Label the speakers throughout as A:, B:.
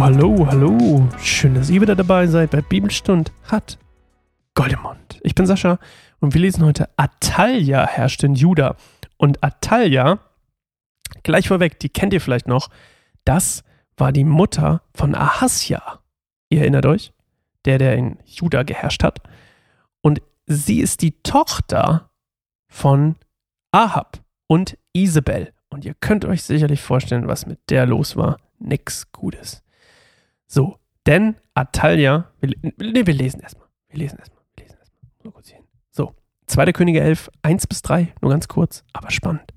A: hallo, hallo. Schön, dass ihr wieder dabei seid bei Bibelstund hat Goldemund. Ich bin Sascha und wir lesen heute Atalia herrscht in Juda. Und Atalia, gleich vorweg, die kennt ihr vielleicht noch, das war die Mutter von Ahasja. Ihr erinnert euch? Der, der in Juda geherrscht hat. Und sie ist die Tochter von Ahab und Isabel. Und ihr könnt euch sicherlich vorstellen, was mit der los war. Nix Gutes. So, denn Atalia, wir, nee, wir lesen erstmal. Wir lesen erstmal. Wir lesen erstmal. Nur kurz hin. So, 2. Könige 11, 1 bis 3, nur ganz kurz, aber spannend.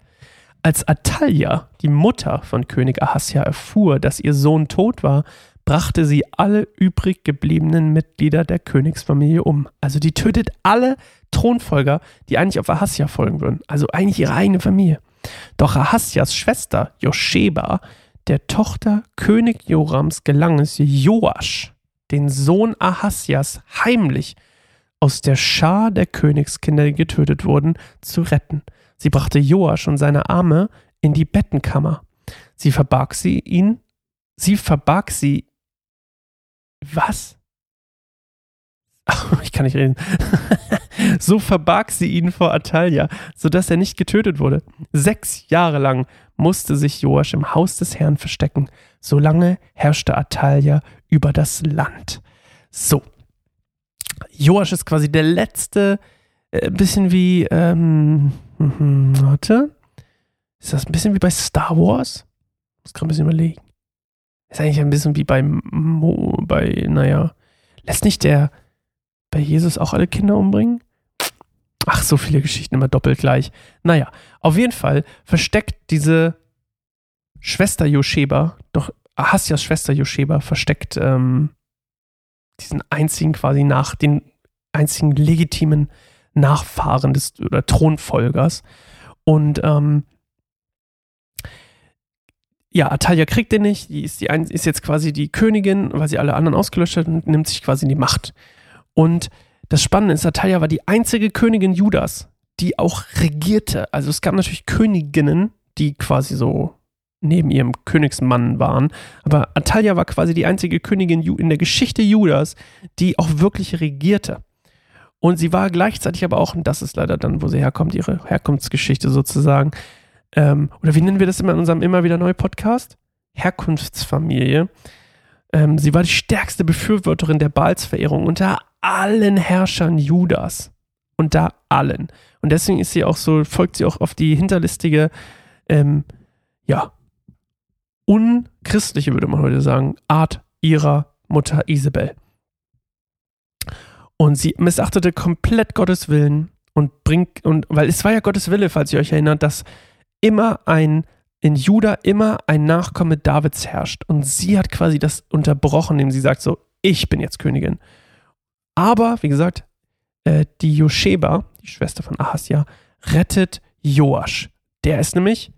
A: Als Atalia, die Mutter von König Ahasja, erfuhr, dass ihr Sohn tot war, brachte sie alle übrig gebliebenen Mitglieder der Königsfamilie um. Also die tötet alle Thronfolger, die eigentlich auf Ahasja folgen würden. Also eigentlich ihre eigene Familie. Doch Ahasjas Schwester Josheba, der Tochter König Jorams, gelang es, Joasch, den Sohn Ahasjas, heimlich aus der Schar der Königskinder, die getötet wurden, zu retten. Sie brachte Joasch und seine Arme in die Bettenkammer. Sie verbarg sie ihn, sie verbarg sie. Was? Ich kann nicht reden. so verbarg sie ihn vor Atalia, sodass er nicht getötet wurde. Sechs Jahre lang musste sich Joasch im Haus des Herrn verstecken. Solange herrschte Atalia über das Land. So. Joasch ist quasi der letzte, äh, ein bisschen wie, ähm, Mhm, warte. Ist das ein bisschen wie bei Star Wars? Muss gerade ein bisschen überlegen. Ist eigentlich ein bisschen wie bei, bei, naja, lässt nicht der bei Jesus auch alle Kinder umbringen? Ach, so viele Geschichten immer doppelt gleich. Naja, auf jeden Fall versteckt diese Schwester Josheba, doch Ahasjas Schwester Josheba versteckt ähm, diesen einzigen quasi nach, den einzigen legitimen Nachfahren des oder Thronfolgers. Und ähm, ja, Atalia kriegt den nicht, die ist, die ein, ist jetzt quasi die Königin, weil sie alle anderen ausgelöscht hat und nimmt sich quasi die Macht. Und das Spannende ist, Atalia war die einzige Königin Judas, die auch regierte. Also es gab natürlich Königinnen, die quasi so neben ihrem Königsmann waren. Aber Atalia war quasi die einzige Königin in der Geschichte Judas, die auch wirklich regierte. Und sie war gleichzeitig aber auch, und das ist leider dann, wo sie herkommt, ihre Herkunftsgeschichte sozusagen, ähm, oder wie nennen wir das immer in unserem immer wieder neu Podcast? Herkunftsfamilie. Ähm, sie war die stärkste Befürworterin der Balsverehrung unter allen Herrschern Judas. Unter allen. Und deswegen ist sie auch so, folgt sie auch auf die hinterlistige, ähm, ja, unchristliche, würde man heute sagen, Art ihrer Mutter Isabel. Und sie missachtete komplett Gottes Willen und bringt, und weil es war ja Gottes Wille, falls ihr euch erinnert, dass immer ein, in Juda immer ein Nachkomme Davids herrscht. Und sie hat quasi das unterbrochen, indem sie sagt so, ich bin jetzt Königin. Aber, wie gesagt, äh, die Josheba, die Schwester von Ahasja, rettet Joasch. Der ist nämlich,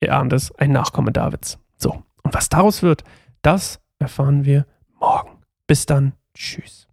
A: ihr ahnt es, ein Nachkomme Davids. So, und was daraus wird, das erfahren wir morgen. Bis dann, tschüss.